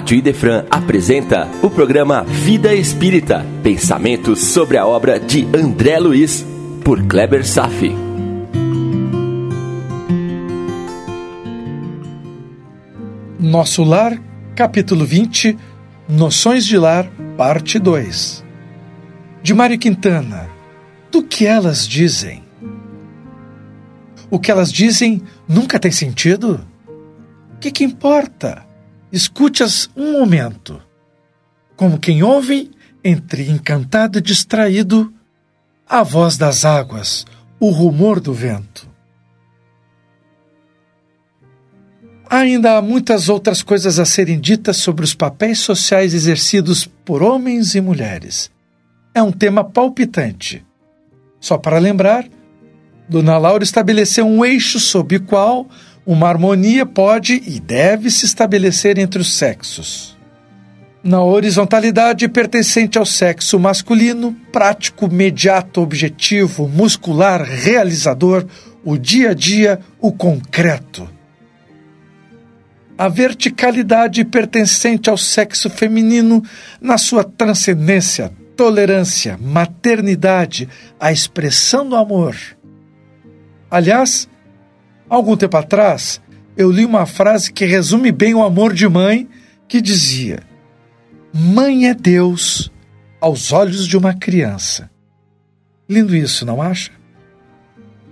Rádio Idefran apresenta o programa Vida Espírita, pensamentos sobre a obra de André Luiz, por Kleber Safi. Nosso Lar, capítulo 20, Noções de Lar, parte 2. De Mário Quintana, do que elas dizem? O que elas dizem nunca tem sentido? O que, que importa? Escute-as um momento. Como quem ouve, entre encantado e distraído, a voz das águas, o rumor do vento. Ainda há muitas outras coisas a serem ditas sobre os papéis sociais exercidos por homens e mulheres. É um tema palpitante. Só para lembrar, Dona Laura estabeleceu um eixo sob o qual uma harmonia pode e deve se estabelecer entre os sexos. Na horizontalidade pertencente ao sexo masculino, prático, imediato, objetivo, muscular, realizador, o dia a dia, o concreto. A verticalidade pertencente ao sexo feminino, na sua transcendência, tolerância, maternidade, a expressão do amor. Aliás, Algum tempo atrás, eu li uma frase que resume bem o amor de mãe, que dizia: Mãe é Deus aos olhos de uma criança. Lindo isso, não acha?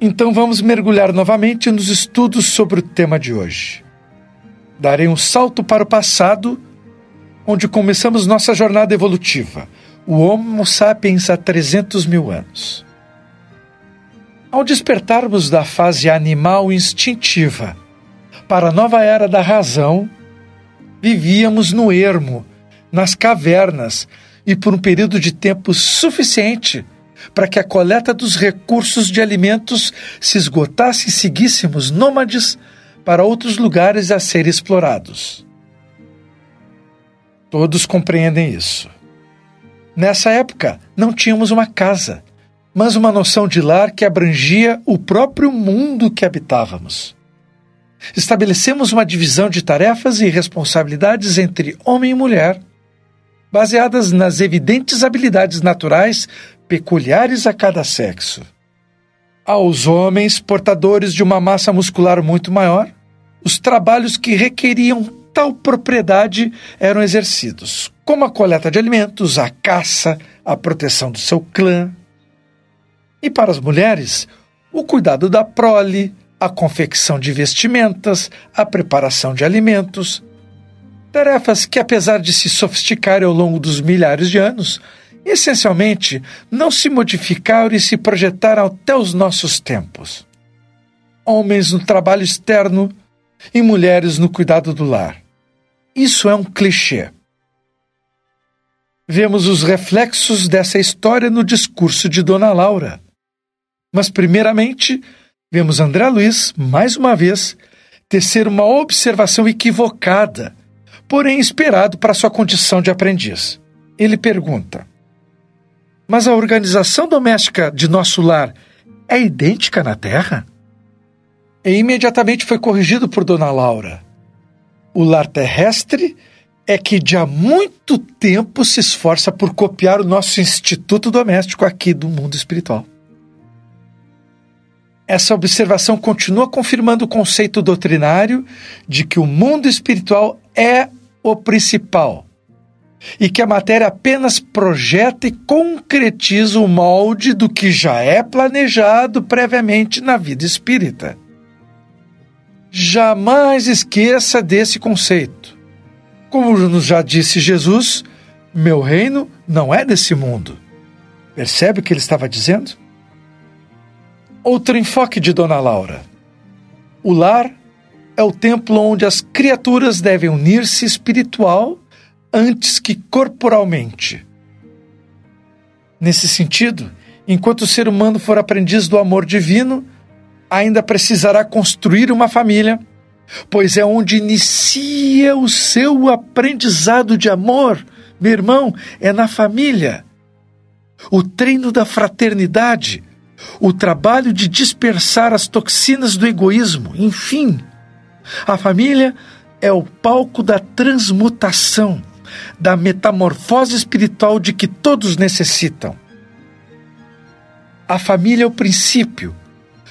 Então vamos mergulhar novamente nos estudos sobre o tema de hoje. Darei um salto para o passado, onde começamos nossa jornada evolutiva, o Homo sapiens há 300 mil anos. Ao despertarmos da fase animal instintiva para a nova era da razão, vivíamos no ermo, nas cavernas e por um período de tempo suficiente para que a coleta dos recursos de alimentos se esgotasse e seguíssemos nômades para outros lugares a serem explorados. Todos compreendem isso. Nessa época, não tínhamos uma casa, mas uma noção de lar que abrangia o próprio mundo que habitávamos. Estabelecemos uma divisão de tarefas e responsabilidades entre homem e mulher, baseadas nas evidentes habilidades naturais peculiares a cada sexo. Aos homens, portadores de uma massa muscular muito maior, os trabalhos que requeriam tal propriedade eram exercidos, como a coleta de alimentos, a caça, a proteção do seu clã, e para as mulheres, o cuidado da prole, a confecção de vestimentas, a preparação de alimentos. Tarefas que, apesar de se sofisticarem ao longo dos milhares de anos, essencialmente não se modificaram e se projetaram até os nossos tempos. Homens no trabalho externo e mulheres no cuidado do lar. Isso é um clichê. Vemos os reflexos dessa história no discurso de Dona Laura. Mas, primeiramente, vemos André Luiz, mais uma vez, tecer uma observação equivocada, porém esperado para sua condição de aprendiz. Ele pergunta: Mas a organização doméstica de nosso lar é idêntica na Terra? E imediatamente foi corrigido por Dona Laura. O lar terrestre é que de há muito tempo se esforça por copiar o nosso instituto doméstico aqui do mundo espiritual. Essa observação continua confirmando o conceito doutrinário de que o mundo espiritual é o principal e que a matéria apenas projeta e concretiza o molde do que já é planejado previamente na vida espírita. Jamais esqueça desse conceito. Como nos já disse Jesus, meu reino não é desse mundo. Percebe o que ele estava dizendo? Outro enfoque de Dona Laura. O lar é o templo onde as criaturas devem unir-se espiritual antes que corporalmente. Nesse sentido, enquanto o ser humano for aprendiz do amor divino, ainda precisará construir uma família, pois é onde inicia o seu aprendizado de amor. Meu irmão, é na família. O treino da fraternidade o trabalho de dispersar as toxinas do egoísmo, enfim. A família é o palco da transmutação, da metamorfose espiritual de que todos necessitam. A família é o princípio.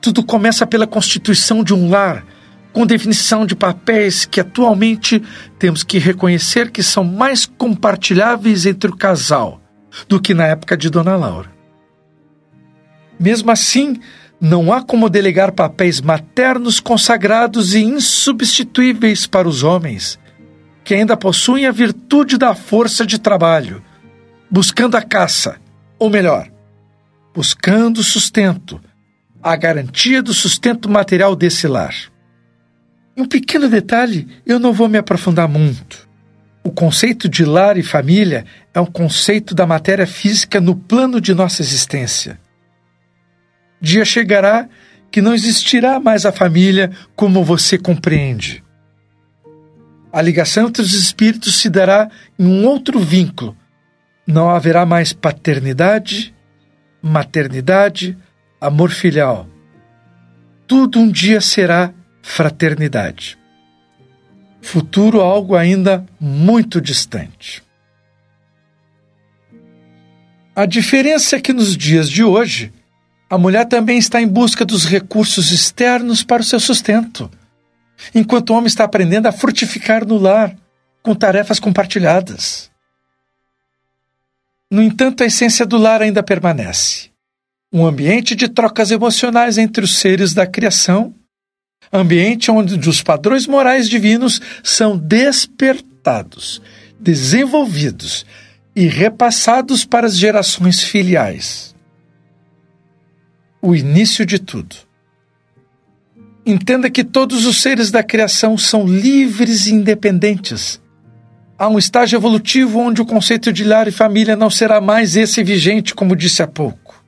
Tudo começa pela constituição de um lar, com definição de papéis que atualmente temos que reconhecer que são mais compartilháveis entre o casal do que na época de Dona Laura. Mesmo assim, não há como delegar papéis maternos consagrados e insubstituíveis para os homens, que ainda possuem a virtude da força de trabalho, buscando a caça, ou melhor, buscando sustento, a garantia do sustento material desse lar. Um pequeno detalhe, eu não vou me aprofundar muito. O conceito de lar e família é um conceito da matéria física no plano de nossa existência. Dia chegará que não existirá mais a família como você compreende. A ligação entre os espíritos se dará em um outro vínculo. Não haverá mais paternidade, maternidade, amor filial. Tudo um dia será fraternidade. Futuro algo ainda muito distante. A diferença é que nos dias de hoje, a mulher também está em busca dos recursos externos para o seu sustento, enquanto o homem está aprendendo a frutificar no lar, com tarefas compartilhadas. No entanto, a essência do lar ainda permanece. Um ambiente de trocas emocionais entre os seres da criação, ambiente onde os padrões morais divinos são despertados, desenvolvidos e repassados para as gerações filiais o início de tudo. Entenda que todos os seres da criação são livres e independentes. Há um estágio evolutivo onde o conceito de lar e família não será mais esse vigente, como disse há pouco.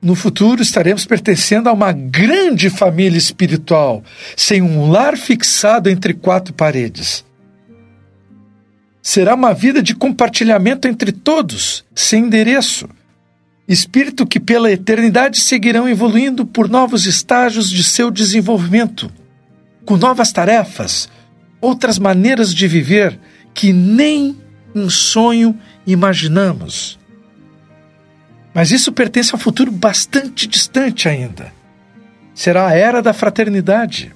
No futuro estaremos pertencendo a uma grande família espiritual, sem um lar fixado entre quatro paredes. Será uma vida de compartilhamento entre todos, sem endereço, espírito que pela eternidade seguirão evoluindo por novos estágios de seu desenvolvimento, com novas tarefas, outras maneiras de viver que nem em sonho imaginamos. Mas isso pertence a um futuro bastante distante ainda. Será a era da fraternidade.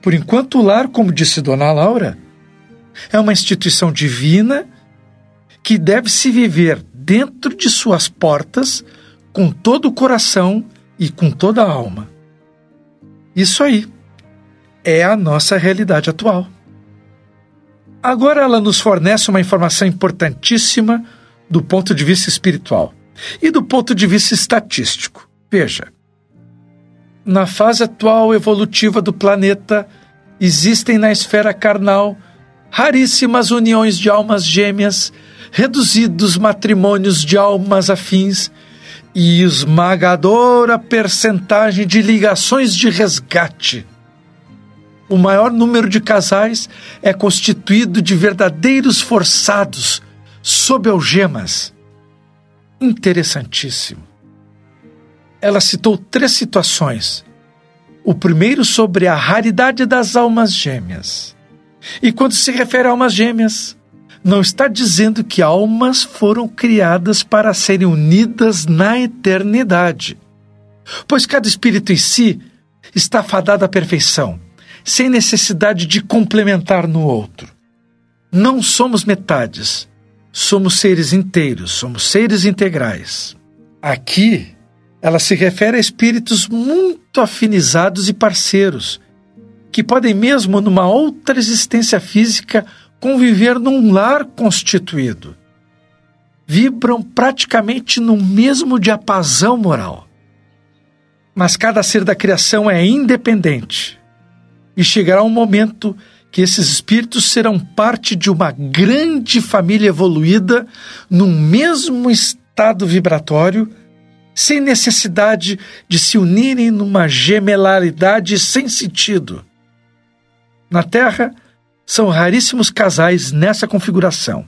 Por enquanto, o lar, como disse Dona Laura, é uma instituição divina que deve se viver dentro de suas portas com todo o coração e com toda a alma. Isso aí é a nossa realidade atual. Agora ela nos fornece uma informação importantíssima do ponto de vista espiritual e do ponto de vista estatístico. Veja, na fase atual evolutiva do planeta, existem na esfera carnal raríssimas uniões de almas gêmeas reduzidos matrimônios de almas afins e esmagadora percentagem de ligações de resgate. O maior número de casais é constituído de verdadeiros forçados sob algemas. Interessantíssimo. Ela citou três situações. O primeiro sobre a raridade das almas gêmeas. E quando se refere a almas gêmeas, não está dizendo que almas foram criadas para serem unidas na eternidade. Pois cada espírito em si está fadado à perfeição, sem necessidade de complementar no outro. Não somos metades, somos seres inteiros, somos seres integrais. Aqui, ela se refere a espíritos muito afinizados e parceiros, que podem mesmo numa outra existência física conviver num lar constituído. Vibram praticamente no mesmo diapasão moral. Mas cada ser da criação é independente. E chegará um momento que esses espíritos serão parte de uma grande família evoluída num mesmo estado vibratório, sem necessidade de se unirem numa gemelaridade sem sentido. Na Terra, são raríssimos casais nessa configuração.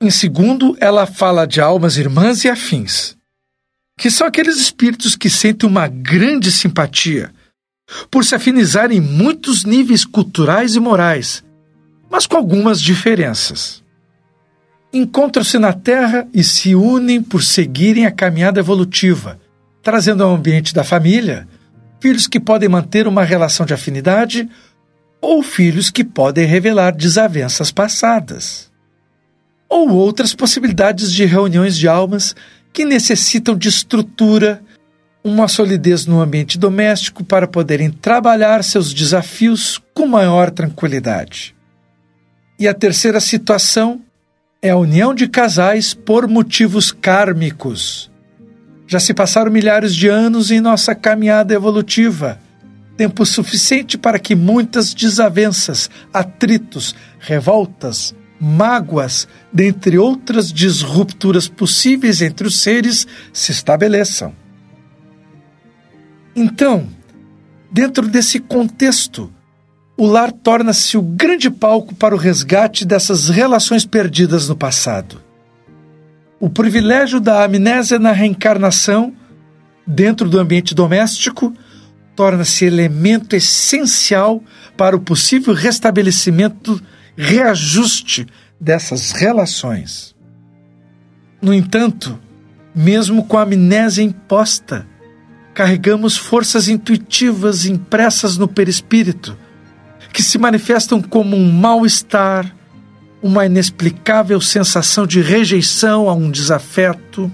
Em segundo, ela fala de almas irmãs e afins, que são aqueles espíritos que sentem uma grande simpatia, por se afinizar em muitos níveis culturais e morais, mas com algumas diferenças. Encontram-se na Terra e se unem por seguirem a caminhada evolutiva, trazendo ao ambiente da família filhos que podem manter uma relação de afinidade ou filhos que podem revelar desavenças passadas. Ou outras possibilidades de reuniões de almas que necessitam de estrutura, uma solidez no ambiente doméstico para poderem trabalhar seus desafios com maior tranquilidade. E a terceira situação é a união de casais por motivos kármicos. Já se passaram milhares de anos em nossa caminhada evolutiva tempo suficiente para que muitas desavenças, atritos, revoltas, mágoas, dentre outras disrupturas possíveis entre os seres, se estabeleçam. Então, dentro desse contexto, o lar torna-se o grande palco para o resgate dessas relações perdidas no passado. O privilégio da amnésia na reencarnação, dentro do ambiente doméstico, torna-se elemento essencial para o possível restabelecimento, reajuste dessas relações. No entanto, mesmo com a amnésia imposta, carregamos forças intuitivas impressas no perispírito, que se manifestam como um mal-estar, uma inexplicável sensação de rejeição a um desafeto.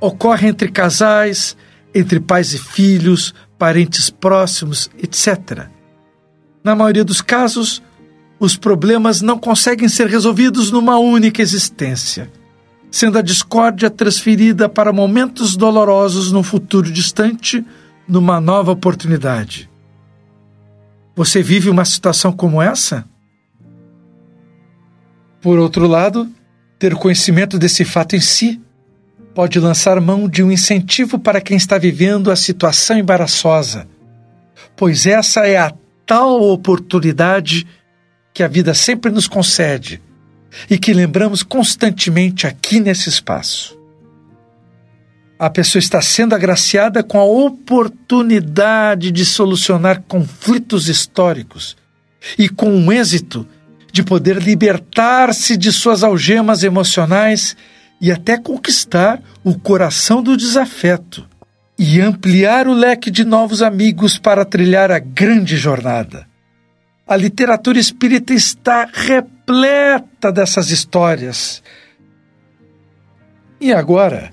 Ocorre entre casais, entre pais e filhos, parentes próximos, etc. Na maioria dos casos, os problemas não conseguem ser resolvidos numa única existência, sendo a discórdia transferida para momentos dolorosos no futuro distante, numa nova oportunidade. Você vive uma situação como essa? Por outro lado, ter conhecimento desse fato em si pode lançar mão de um incentivo para quem está vivendo a situação embaraçosa, pois essa é a tal oportunidade que a vida sempre nos concede e que lembramos constantemente aqui nesse espaço. A pessoa está sendo agraciada com a oportunidade de solucionar conflitos históricos e com o êxito de poder libertar-se de suas algemas emocionais e até conquistar o coração do desafeto e ampliar o leque de novos amigos para trilhar a grande jornada. A literatura espírita está repleta dessas histórias. E agora,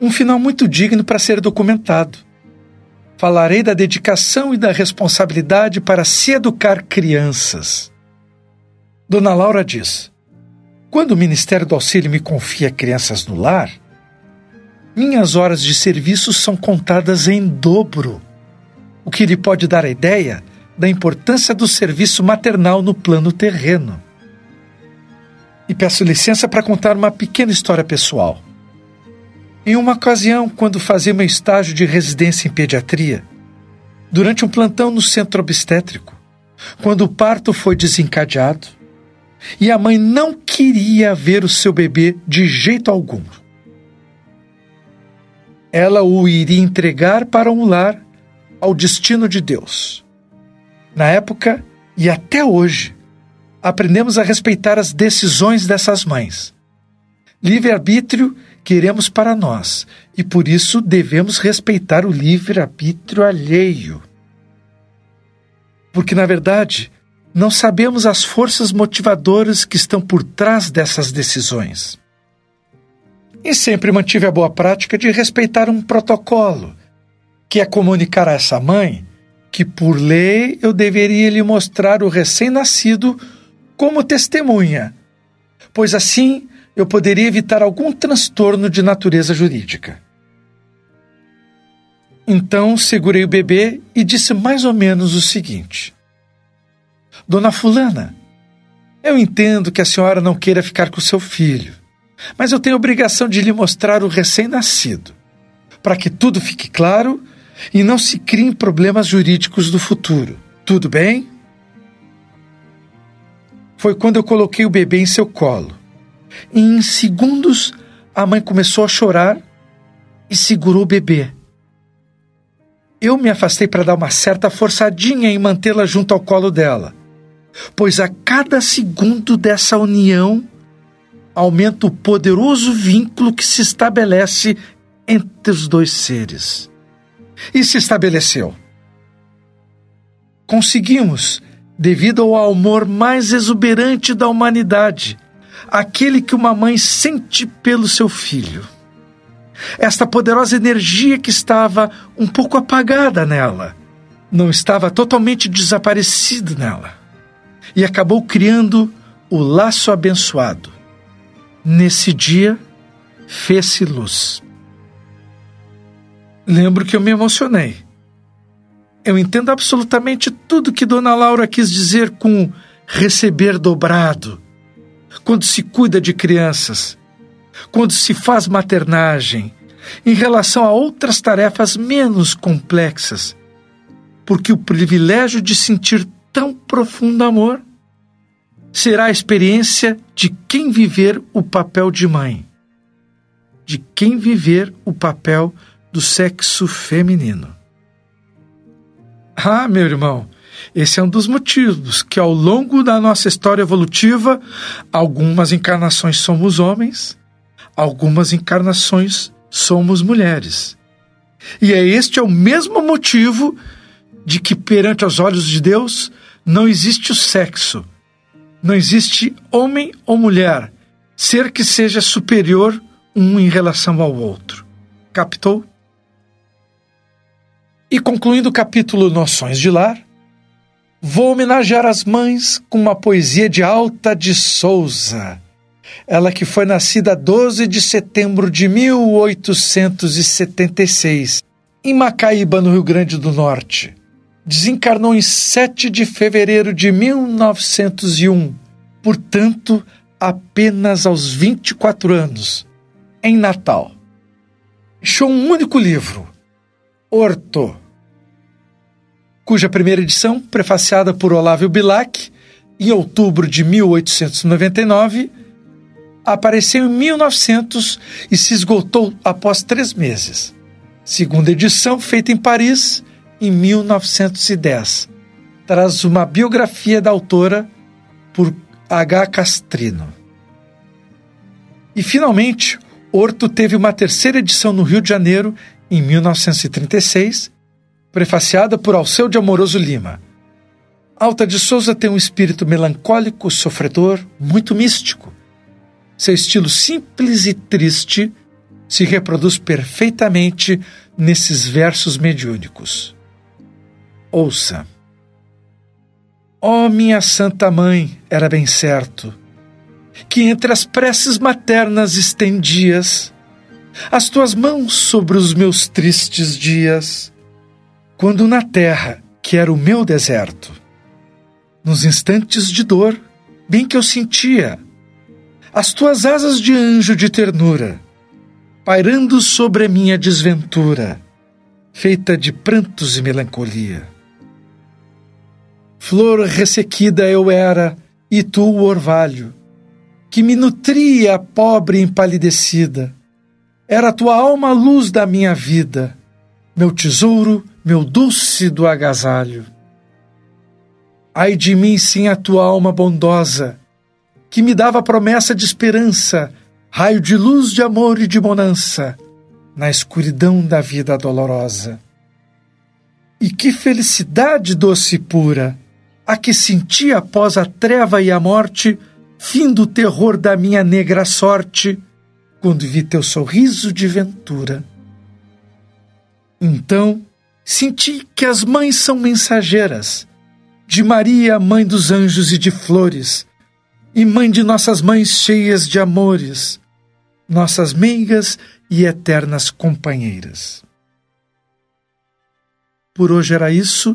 um final muito digno para ser documentado. Falarei da dedicação e da responsabilidade para se educar crianças. Dona Laura diz: quando o Ministério do Auxílio me confia crianças no lar, minhas horas de serviço são contadas em dobro, o que lhe pode dar a ideia da importância do serviço maternal no plano terreno. E peço licença para contar uma pequena história pessoal. Em uma ocasião, quando fazia meu estágio de residência em pediatria, durante um plantão no centro obstétrico, quando o parto foi desencadeado, e a mãe não queria ver o seu bebê de jeito algum. Ela o iria entregar para um lar ao destino de Deus. Na época e até hoje, aprendemos a respeitar as decisões dessas mães. Livre-arbítrio queremos para nós e por isso devemos respeitar o livre-arbítrio alheio. Porque, na verdade, não sabemos as forças motivadoras que estão por trás dessas decisões. E sempre mantive a boa prática de respeitar um protocolo, que é comunicar a essa mãe que, por lei, eu deveria lhe mostrar o recém-nascido como testemunha, pois assim eu poderia evitar algum transtorno de natureza jurídica. Então segurei o bebê e disse mais ou menos o seguinte: Dona Fulana, eu entendo que a senhora não queira ficar com seu filho, mas eu tenho obrigação de lhe mostrar o recém-nascido, para que tudo fique claro e não se criem problemas jurídicos do futuro. Tudo bem? Foi quando eu coloquei o bebê em seu colo. E em segundos, a mãe começou a chorar e segurou o bebê. eu me afastei para dar uma certa forçadinha em mantê-la junto ao colo dela, pois a cada segundo dessa união aumenta o poderoso vínculo que se estabelece entre os dois seres. E se estabeleceu. Conseguimos, devido ao amor mais exuberante da humanidade, aquele que uma mãe sente pelo seu filho esta poderosa energia que estava um pouco apagada nela, não estava totalmente desaparecida nela, e acabou criando o laço abençoado. Nesse dia, fez-se luz. Lembro que eu me emocionei. Eu entendo absolutamente tudo que Dona Laura quis dizer com receber dobrado, quando se cuida de crianças, quando se faz maternagem, em relação a outras tarefas menos complexas, porque o privilégio de sentir tão profundo amor será a experiência de quem viver o papel de mãe, de quem viver o papel do sexo feminino. Ah, meu irmão, esse é um dos motivos que, ao longo da nossa história evolutiva, algumas encarnações somos homens, algumas encarnações somos mulheres. E é este é o mesmo motivo de que, perante os olhos de Deus, não existe o sexo, não existe homem ou mulher, ser que seja superior um em relação ao outro. Captou? E concluindo o capítulo Noções de Lar, vou homenagear as mães com uma poesia de Alta de Souza ela que foi nascida 12 de setembro de 1876, em Macaíba, no Rio Grande do Norte. Desencarnou em 7 de fevereiro de 1901, portanto, apenas aos 24 anos, em Natal. Deixou um único livro, Horto, cuja primeira edição, prefaciada por Olávio Bilac, em outubro de 1899, apareceu em 1900 e se esgotou após três meses. Segunda edição, feita em Paris, em 1910. Traz uma biografia da autora por H. Castrino. E, finalmente, Horto teve uma terceira edição no Rio de Janeiro, em 1936, prefaciada por Alceu de Amoroso Lima. Alta de Souza tem um espírito melancólico, sofredor, muito místico seu estilo simples e triste se reproduz perfeitamente nesses versos mediúnicos. Ouça. Ó oh, minha Santa Mãe, era bem certo, que entre as preces maternas estendias as tuas mãos sobre os meus tristes dias, quando na terra, que era o meu deserto, nos instantes de dor, bem que eu sentia, as tuas asas de anjo de ternura, pairando sobre a minha desventura, feita de prantos e melancolia. Flor ressequida eu era, e tu o orvalho, que me nutria pobre empalidecida. Era tua alma a luz da minha vida, meu tesouro, meu doce do agasalho. Ai de mim, sim, a tua alma bondosa, que me dava promessa de esperança, raio de luz, de amor e de bonança, na escuridão da vida dolorosa. E que felicidade doce e pura, a que senti após a treva e a morte, fim do terror da minha negra sorte, quando vi teu sorriso de ventura. Então, senti que as mães são mensageiras, de Maria, mãe dos anjos e de flores, e mãe de nossas mães cheias de amores, nossas meigas e eternas companheiras. Por hoje era isso.